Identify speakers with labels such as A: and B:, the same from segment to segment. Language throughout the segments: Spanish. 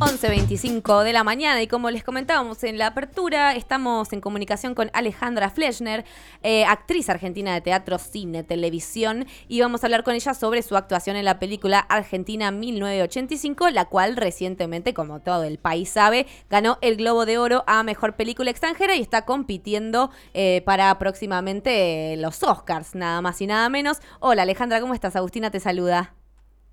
A: 11.25 de la mañana y como les comentábamos en la apertura, estamos en comunicación con Alejandra Fleschner, eh, actriz argentina de teatro, cine, televisión, y vamos a hablar con ella sobre su actuación en la película Argentina 1985, la cual recientemente, como todo el país sabe, ganó el Globo de Oro a Mejor Película Extranjera y está compitiendo eh, para próximamente los Oscars, nada más y nada menos. Hola Alejandra, ¿cómo estás? Agustina te saluda.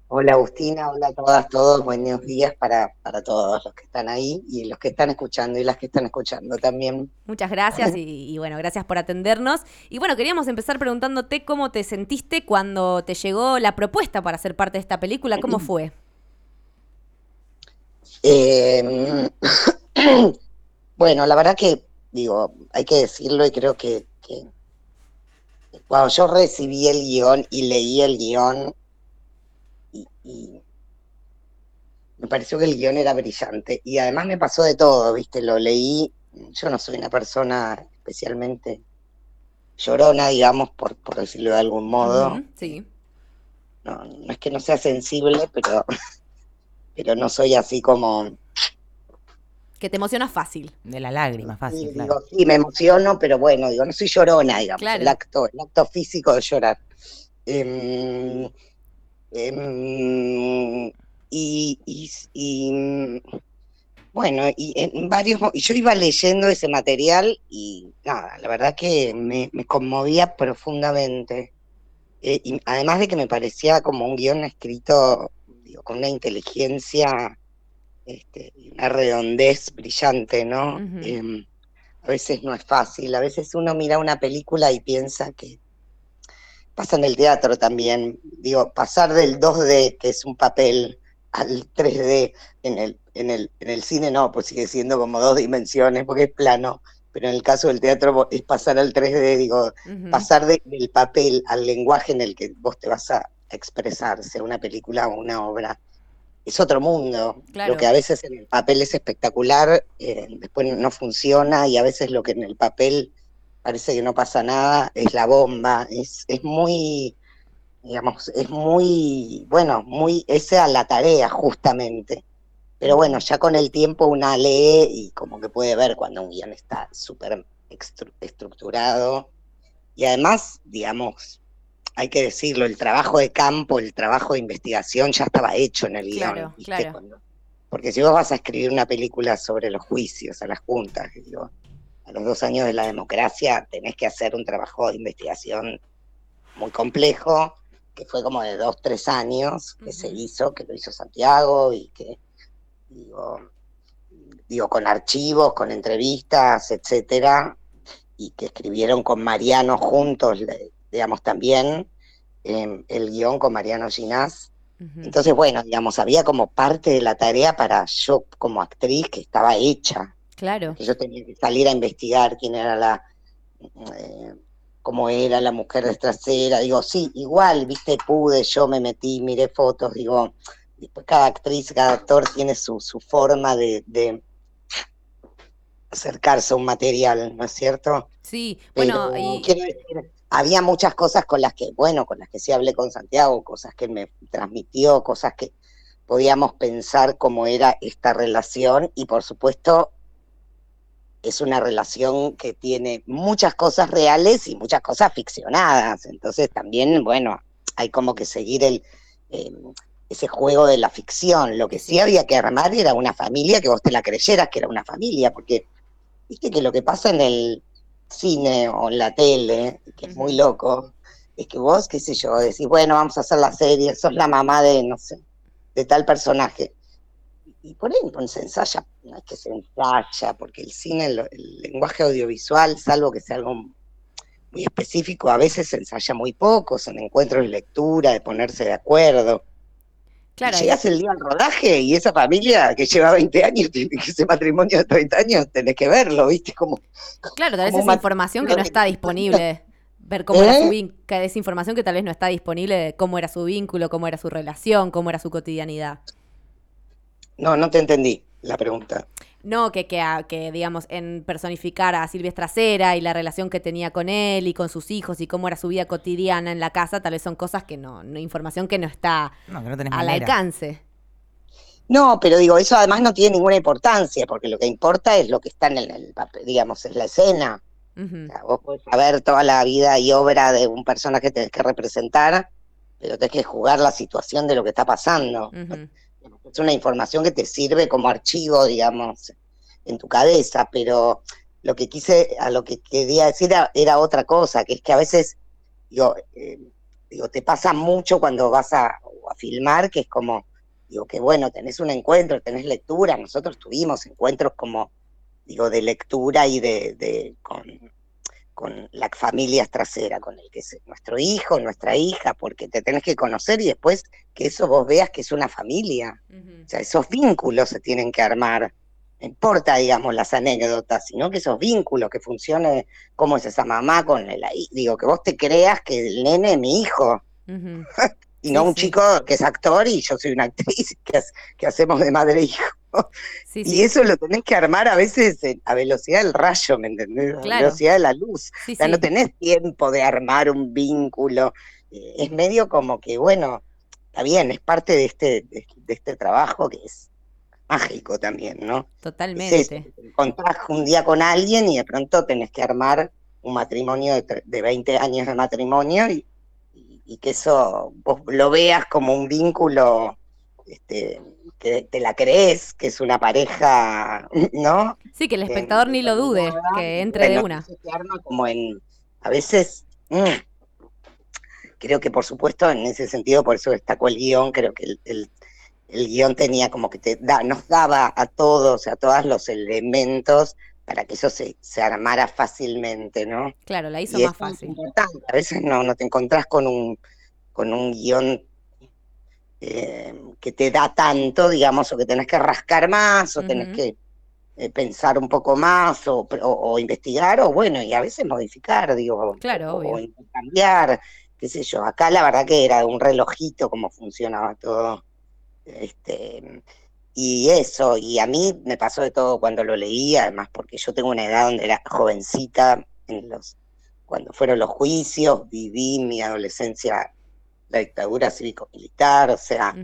B: Hola Agustina, hola a todas, todos, buenos días para, para todos los que están ahí y los que están escuchando y las que están escuchando también.
A: Muchas gracias y, bueno, gracias por atendernos. Y bueno, queríamos empezar preguntándote cómo te sentiste cuando te llegó la propuesta para ser parte de esta película, ¿cómo fue?
B: Em, bueno, la verdad que, digo, hay que decirlo y creo que, que cuando yo recibí el guion y leí el guion, y, me pareció que el guion era brillante. Y además me pasó de todo, ¿viste? Lo leí. Yo no soy una persona especialmente llorona, digamos, por, por decirlo de algún modo.
A: sí.
B: No, no es que no sea sensible, pero, pero no soy así como.
A: Que te emociona fácil.
C: De la lágrima, fácil,
B: sí, Digo, sí, me emociono, pero bueno, digo, no soy llorona, digamos. El, acto, el acto físico de llorar. Eh, Em, y, bueno, y en varios y yo iba leyendo ese material y nada, la verdad que me, conmovía profundamente. Eh, y además de que me parecía como un guion escrito con una inteligencia este, una redondez brillante, ¿no? Em, a veces no es fácil, a veces uno mira una película y piensa que pasa en el teatro también. Digo, pasar del 2D, que es un papel, al 3D en el, en el, en el cine no, pues sigue siendo como dos dimensiones, porque es plano. Pero en el caso del teatro es pasar al 3D, digo, pasar del papel al lenguaje en el que vos te vas a expresar, sea una película o una obra. Es otro mundo. Lo que a veces en el papel es espectacular, eh, después no funciona y a veces lo que en el papel parece que no pasa nada, es la bomba, es, es muy, digamos, es muy, bueno, muy, esa es la tarea justamente. Pero bueno, ya con el tiempo una lee y como que puede ver cuando un guion está súper estructurado. Y además, digamos, hay que decirlo, el trabajo de campo, el trabajo de investigación ya estaba hecho en el guion. porque si vos vas a escribir una película sobre los juicios a las juntas, digo, a los dos años de la democracia tenés que hacer un trabajo de investigación muy complejo, que fue como de dos, tres años, que se hizo, que lo hizo Santiago y que, digo, digo, con archivos, con entrevistas, etcétera, y que escribieron con Mariano juntos, digamos, también em, el guion con Mariano Ginás. Entonces, bueno, digamos, había como parte de la tarea para yo como actriz que estaba hecha,
A: Claro.
B: Yo tenía que salir a investigar quién era la, eh, cómo era la mujer trasera. Digo, sí, igual, viste, pude, yo me metí, miré fotos, digo, después cada actriz, cada actor tiene su, su forma de, de acercarse a un material, ¿no es cierto?
A: Sí, bueno, y...
B: quiero decir, había muchas cosas con las que, bueno, con las que sí hablé con Santiago, cosas que me transmitió, cosas que podíamos pensar cómo era esta relación y por supuesto es una relación que tiene muchas cosas reales y muchas cosas ficcionadas. Entonces también, bueno, hay como que seguir el, em, ese juego de la ficción. Lo que sí había que armar era una familia que vos te la creyeras que era una familia, porque viste que lo que pasa en el cine o en la tele, que es muy loco, es que vos, qué sé yo, decís, bueno, vamos a hacer la serie, sos la mamá de, no sé, de tal personaje y por ahí se ensaya, no es que se ensaya, porque el cine, el, lenguaje audiovisual, salvo que sea algo muy específico, a veces se ensaya muy poco, son encuentros de lectura, de ponerse de acuerdo. Claro, llegas el día al rodaje y esa familia que lleva 20 años, ese matrimonio de 30 años, tenés que verlo, ¿viste? Como,
A: claro, tal vez es información que no está disponible. Ver cómo era su ¿Eh? vínculo, es información que tal vez no está disponible, cómo era su vínculo, cómo era su relación, cómo era su cotidianidad.
B: No, no te entendí la pregunta.
A: No, que, que, que, digamos, en personificar a Silvia Estracera y la relación que tenía con él y con sus hijos y cómo era su vida cotidiana en la casa, tal vez son cosas que no, no información que no está al alcance.
B: No, pero digo, eso además no tiene ninguna importancia, porque lo que importa es lo que está en el, papel, digamos, es la escena. vos podés saber toda la vida y obra de un personaje que tenés que representar, pero tenés que jugar la situación de lo que está pasando. Es una información que te sirve como archivo, digamos, en tu cabeza, pero lo que quise, a lo que quería decir era, otra cosa, que es que a veces, digo, eh, digo te pasa mucho cuando vas a, a filmar, que es como, digo, que bueno, tenés un encuentro, tenés lectura, nosotros tuvimos encuentros como, digo, de lectura y de, de con, con las familias traseras, con el que es nuestro hijo, nuestra hija, porque te tenés que conocer y después que eso vos veas que es una familia. O sea, esos vínculos se tienen que armar. No importa, digamos, las anécdotas, sino que esos vínculos, que funcione cómo es esa mamá con el digo, que vos te creas que el nene es mi hijo. y no un chico que es actor y yo soy una actriz que, que hacemos de madre e hijo. Y eso lo tenés que armar a veces a velocidad del rayo, ¿me entendés? A velocidad de la luz. o sea, no tenés tiempo de armar un vínculo. Eh, es medio como que, bueno, está bien, es parte de este, de, este trabajo que es mágico también, ¿no?
A: Totalmente.
B: te encontrás un día con alguien y de pronto tenés que armar un matrimonio de, de 20 años de matrimonio y, y que eso vos lo veas como un vínculo este, que te la crees, que es una pareja, ¿no?
A: Sí, que el espectador ni lo dude, que entre de una.
B: Se arma como en, a veces, mm, creo que por supuesto en ese sentido, por eso destacó el guion, creo que el, el, guion tenía como que te da, nos daba a todos, a todos los elementos para que eso se, se armara fácilmente, ¿no?
A: Claro, la hizo más fácil.
B: A veces no, no te encontrás con un, con un guion eh, que te da tanto, digamos, o que tenés que rascar más, o tenés que eh, pensar un poco más, o, investigar, o bueno, y a veces modificar, digo,
A: claro,
B: o, cambiar, qué sé yo. Acá la verdad que era un relojito cómo funcionaba todo. Este, y eso, y a mí me pasó de todo cuando lo leí, además porque yo tengo una edad donde era jovencita, en los, cuando fueron los juicios, viví mi adolescencia la dictadura cívico-militar, o sea,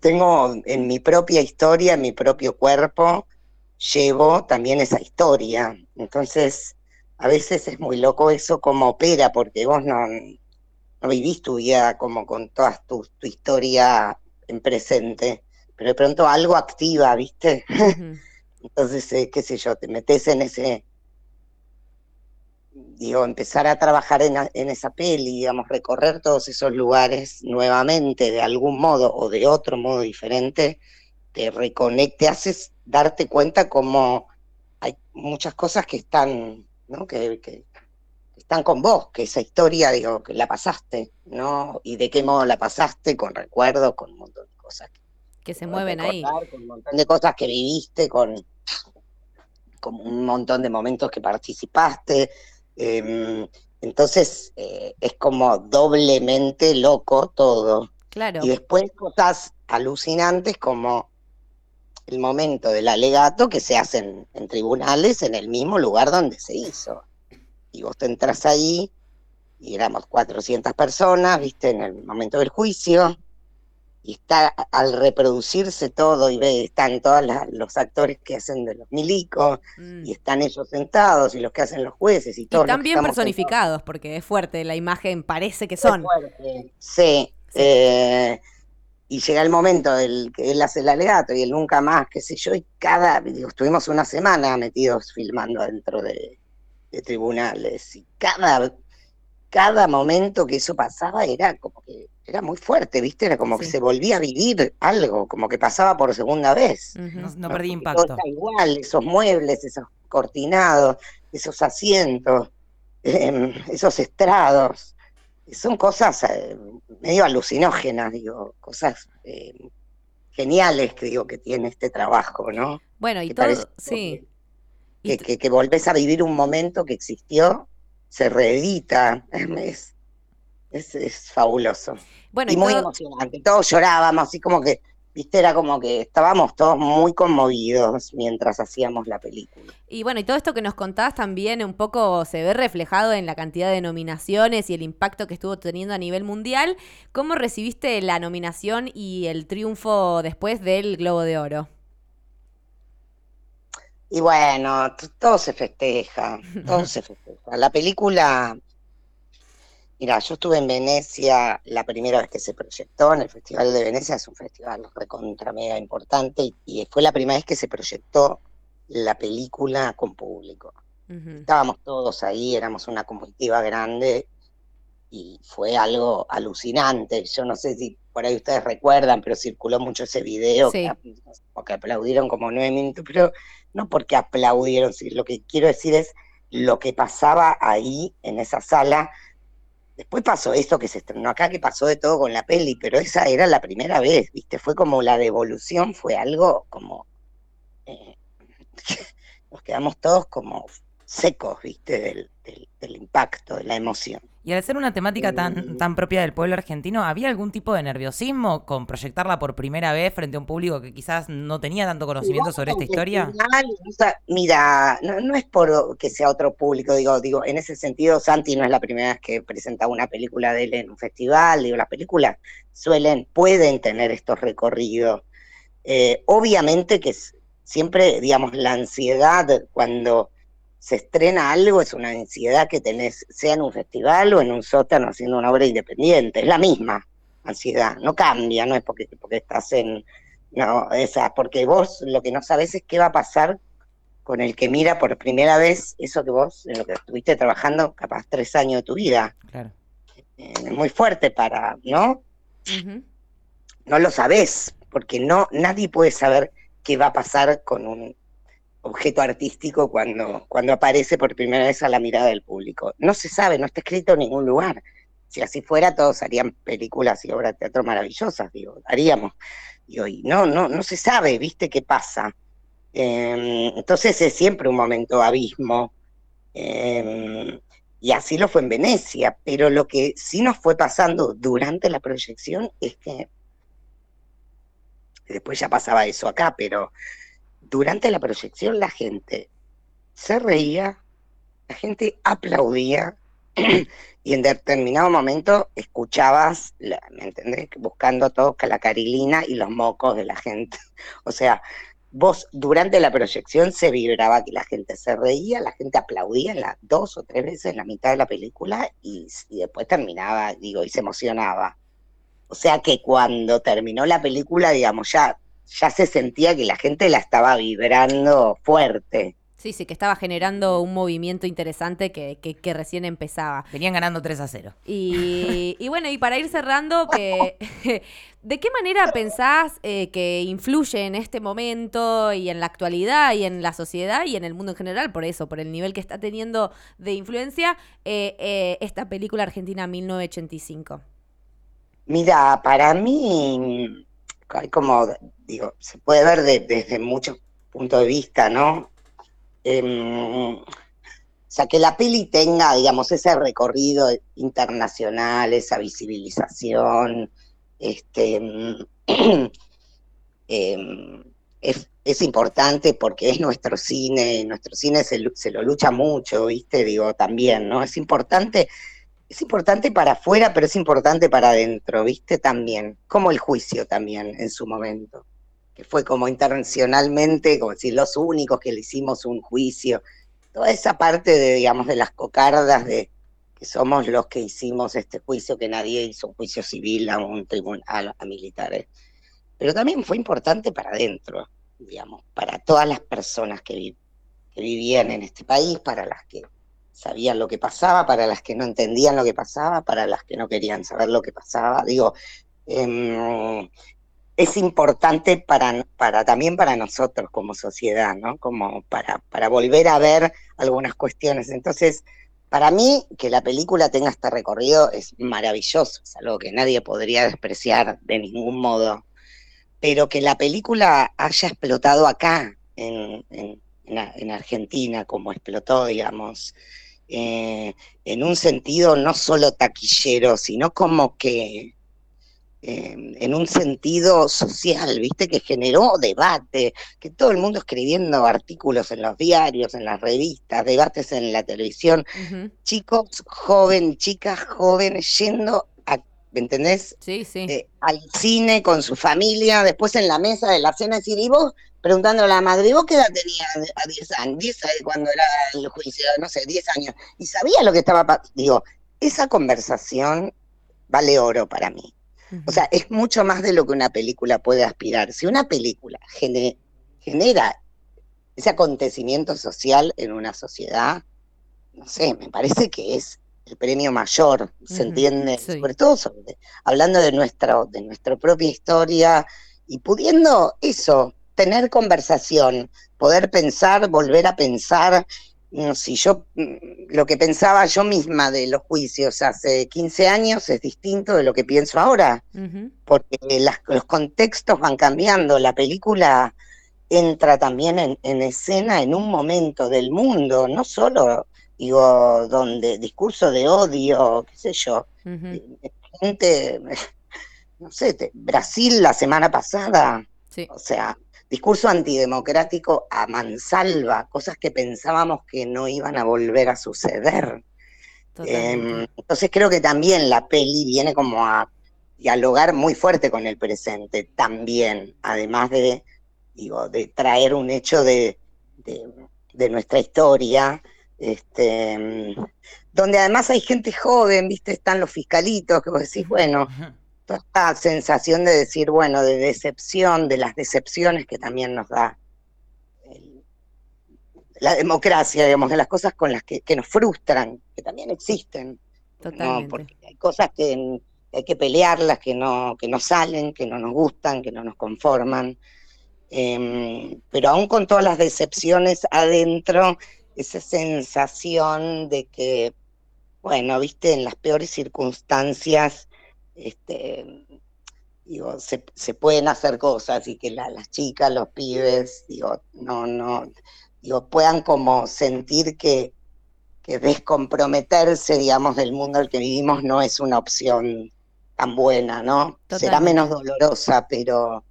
B: tengo en mi propia historia, en mi propio cuerpo, llevo también esa historia. Entonces, a veces es muy loco eso como opera, porque vos no, no vivís tu vida como con toda tu, tu historia en presente pero de pronto algo activa, ¿viste? Entonces, eh, qué sé yo, te metes en ese, digo, empezar a trabajar en, esa peli, digamos, recorrer todos esos lugares nuevamente, de algún modo o de otro modo diferente, te reconecte, haces darte cuenta como hay muchas cosas que están, ¿no? Que, que, están con vos, que esa historia, digo, que la pasaste, ¿no? Y de qué modo la pasaste, con recuerdos, con un montón de cosas
A: que se mueven ahí.
B: Con un montón de cosas que viviste, con, con un montón de momentos que participaste. Em, entonces eh, es como doblemente loco todo.
A: Claro.
B: Y después cosas alucinantes como el momento del alegato que se hacen en tribunales en el mismo lugar donde se hizo. Y vos te entras ahí y éramos 400 personas, viste, en el momento del juicio y está al reproducirse todo y ve, están todos los actores que hacen de los milicos mm. y están ellos sentados y los que hacen los jueces y todos.
A: están bien personificados porque es fuerte, la imagen parece que son.
B: Sí. Eh, y llega el momento del que él hace el alegato y él nunca más, qué sé yo, y cada, digo, estuvimos una semana metidos filmando dentro de, de tribunales y cada, cada momento que eso pasaba era como que era muy fuerte, ¿viste? Era como que se volvía a vivir algo, como que pasaba por segunda vez.
A: no, perdí impacto.
B: igual, esos muebles, esos cortinados, esos asientos, em, esos estrados. Son cosas eh, medio alucinógenas, digo, cosas em, geniales que digo que tiene este trabajo, ¿no?
A: Bueno, y todo, sí.
B: Que, que, que, volvés a vivir un momento que existió, se reedita, es, es, fabuloso.
A: Bueno,
B: y, muy emocionante. Todos llorábamos, así como que viste, era como que estábamos todos muy conmovidos mientras hacíamos la película.
A: Y bueno, y todo esto que nos contás también un poco se ve reflejado en la cantidad de nominaciones y el impacto que estuvo teniendo a nivel mundial. ¿Cómo recibiste la nominación y el triunfo después del Globo de Oro?
B: Y bueno, todo se festeja, todo se festeja. La película Mira, yo estuve en Venecia la primera vez que se proyectó, en el Festival de Venecia, es un festival recontra mega importante, y, fue la primera vez que se proyectó la película con público. Estábamos todos ahí, éramos una comitiva grande, y fue algo alucinante. Yo no sé si por ahí ustedes recuerdan, pero circuló mucho ese video, que, porque aplaudieron como nueve minutos, pero no porque aplaudieron, lo que quiero decir es lo que pasaba ahí en esa sala Después pasó esto que se estrenó acá, que pasó de todo con la peli, pero esa era la primera vez, ¿viste? Fue como la devolución, fue algo como... Eh, nos quedamos todos como secos, ¿viste? del impacto, de la emoción.
C: Y al ser una temática tan, tan propia del pueblo argentino, ¿había algún tipo de nerviosismo con proyectarla por primera vez frente a un público que quizás no tenía tanto conocimiento sobre esta historia?
B: Mira, no, es por que sea otro público, digo, digo, en ese sentido, Santi no es la primera vez que presenta una película de él en un festival, digo, las películas suelen, pueden tener estos recorridos. Eh, obviamente que siempre, digamos, la ansiedad cuando se estrena algo, es una ansiedad que tenés, sea en un festival o en un sótano haciendo una obra independiente, es la misma ansiedad, no cambia, no es porque, porque estás en, no, esa, porque vos lo que no sabes es qué va a pasar con el que mira por primera vez eso que vos, en lo que estuviste trabajando capaz tres años de tu vida. Claro. Eh, es muy fuerte para, ¿no? No lo sabés, porque no, nadie puede saber qué va a pasar con un objeto artístico cuando, cuando aparece por primera vez a la mirada del público. No se sabe, no está escrito en ningún lugar. Si así fuera, todos harían películas y obras de teatro maravillosas, digo, haríamos. y no, no, no se sabe, ¿viste qué pasa? Em, entonces es siempre un momento abismo. Em, y así lo fue en Venecia, pero lo que sí nos fue pasando durante la proyección es que después ya pasaba eso acá, pero durante la proyección la gente se reía, la gente aplaudía y en determinado momento escuchabas, ¿me entendés? Buscando todo la carilina y los mocos de la gente. O sea, vos durante la proyección se vibraba que la gente se reía, la gente aplaudía dos o tres veces en la mitad de la película y, y después terminaba, digo, y se emocionaba. O sea que cuando terminó la película, digamos, ya ya se sentía que la gente la estaba vibrando fuerte.
A: Sí, sí, que estaba generando un movimiento interesante que, que, recién empezaba.
C: Venían ganando 3 a 0.
A: Y, y bueno, y para ir cerrando, que, ¿de qué manera pensás eh, que influye en este momento y en la actualidad y en la sociedad y en el mundo en general, por eso, por el nivel que está teniendo de influencia, eh, eh, esta película argentina 1985?
B: Mira, para mí hay como, digo, se puede ver desde muchos puntos de vista, ¿no? Em, o sea, que la peli tenga, digamos, ese recorrido internacional, esa visibilización, este, em, es, importante porque es nuestro cine, nuestro cine se, se, lo lucha mucho, ¿viste? Digo, también, ¿no? Es importante es importante para afuera, pero es importante para adentro, ¿viste? También, como el juicio también en su momento, que fue como internacionalmente, como decir, los únicos que le hicimos un juicio, toda esa parte de, digamos, de las cocardas de que somos los que hicimos este juicio, que nadie hizo un juicio civil a un tribunal, a militares. Pero también fue importante para adentro, digamos, para todas las personas que, que vivían en este país, para las que sabían lo que pasaba, para las que no entendían lo que pasaba, para las que no querían saber lo que pasaba. Digo, em, es importante para, para, también para nosotros como sociedad, ¿no? Como para, para volver a ver algunas cuestiones. Entonces, para mí, que la película tenga este recorrido es maravilloso, es algo que nadie podría despreciar de ningún modo. Pero que la película haya explotado acá, en, en Argentina, como explotó, digamos, eh, en un sentido no solo taquillero, sino como que eh, en un sentido social, ¿viste? Que generó debate, que todo el mundo escribiendo artículos en los diarios, en las revistas, debates en la televisión, chicos jóvenes, chicas jóvenes yendo a, ¿me entendés?
A: Sí, sí.
B: Eh, al cine con su familia, después en la mesa de la cena, decir, y vos preguntándole a la madre, ¿y vos qué edad tenía a 10 años? 10 años cuando era el juicio, no sé, 10 años, y sabía lo que estaba pasando. Digo, esa conversación vale oro para mí. O sea, es mucho más de lo que una película puede aspirar. Si una película gene- genera ese acontecimiento social en una sociedad, no sé, me parece que es el premio mayor, ¿se entiende?
A: sí.
B: Sobre todo sobre- hablando de, nuestra, de nuestra propia historia y pudiendo eso, tener conversación, poder pensar, volver a pensar. No, si yo mm, lo que pensaba yo misma de los juicios hace 15 años es distinto de lo que pienso ahora porque las- los contextos van cambiando. La película entra también en, en escena en un momento del mundo, no solo, digo, donde discurso de odio, qué sé yo, gente, no sé, te- Brasil la semana pasada,
A: Sí.
B: o sea, discurso antidemocrático a mansalva, cosas que pensábamos que no iban a volver a suceder. Em, entonces creo que también la peli viene como a dialogar muy fuerte con el presente, también, además de, digo, de traer un hecho de, de, de nuestra historia, este, em, donde además hay gente joven, viste, están los fiscalitos, que vos decís, bueno. Toda esta sensación de decir, bueno, de decepción, de las decepciones que también nos da el- la democracia, digamos, de las cosas con las que, que nos frustran, que también existen. No,
A: Totalmente.
B: porque hay cosas que hay que pelearlas, que no, que no salen, que no nos gustan, que no nos conforman. Em, pero aún con todas las decepciones adentro, esa sensación de que, bueno, viste, en las peores circunstancias, este, digo, se, se pueden hacer cosas y que la- las chicas, los pibes, digo, no, no, digo, puedan como sentir que, que descomprometerse, digamos, del mundo en el que vivimos no es una opción tan buena, ¿no? Será menos dolorosa, pero,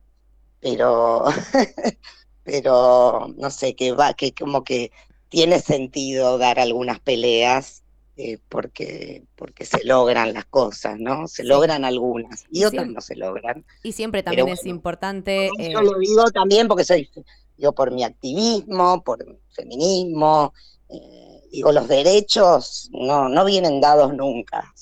B: pero, pero, no sé, que va, que como que tiene sentido dar algunas peleas eh, porque, porque se logran las cosas, ¿no? Se logran algunas y
A: Y
B: otras no se logran.
A: Y siempre también es importante. eh,
B: Yo lo digo también porque soy, digo, por mi activismo, por mi feminismo, eh, digo, los derechos no, no vienen dados nunca.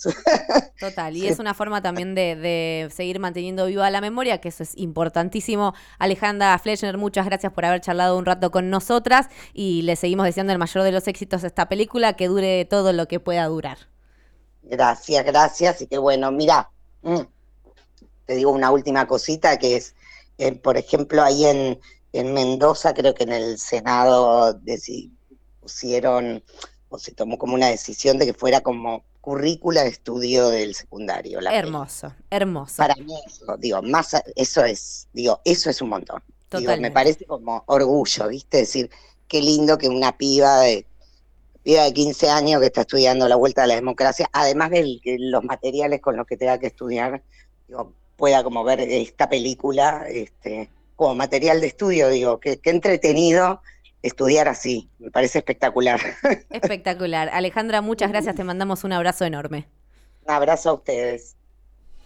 A: Total, y es una forma también de, de seguir manteniendo viva la memoria, que eso es importantísimo. Alejandra Fleschner, muchas gracias por haber charlado un rato con nosotras y le seguimos deseando el mayor de los éxitos a esta película, que dure todo lo que pueda durar.
B: Gracias, gracias. Y que bueno, mira, mm, te digo una última cosita que es, eh, por ejemplo, ahí en, en Mendoza, creo que en el Senado deci- pusieron, o se tomó como una decisión de que fuera como currícula de estudio del secundario. la.
A: Hermoso, hermoso.
B: Para mí eso, digo, más, eso es, digo, eso es un montón. Digo, me parece como orgullo, ¿viste? Decir, qué lindo que una piba de, piba de 15 años que está estudiando la vuelta a la democracia, además de los materiales con los que tenga que estudiar, digo, pueda como ver esta película este, como material de estudio, digo, qué, qué entretenido estudiar así, me parece espectacular.
A: Espectacular. Alejandra, muchas gracias, te mandamos un abrazo enorme.
B: Un abrazo a ustedes.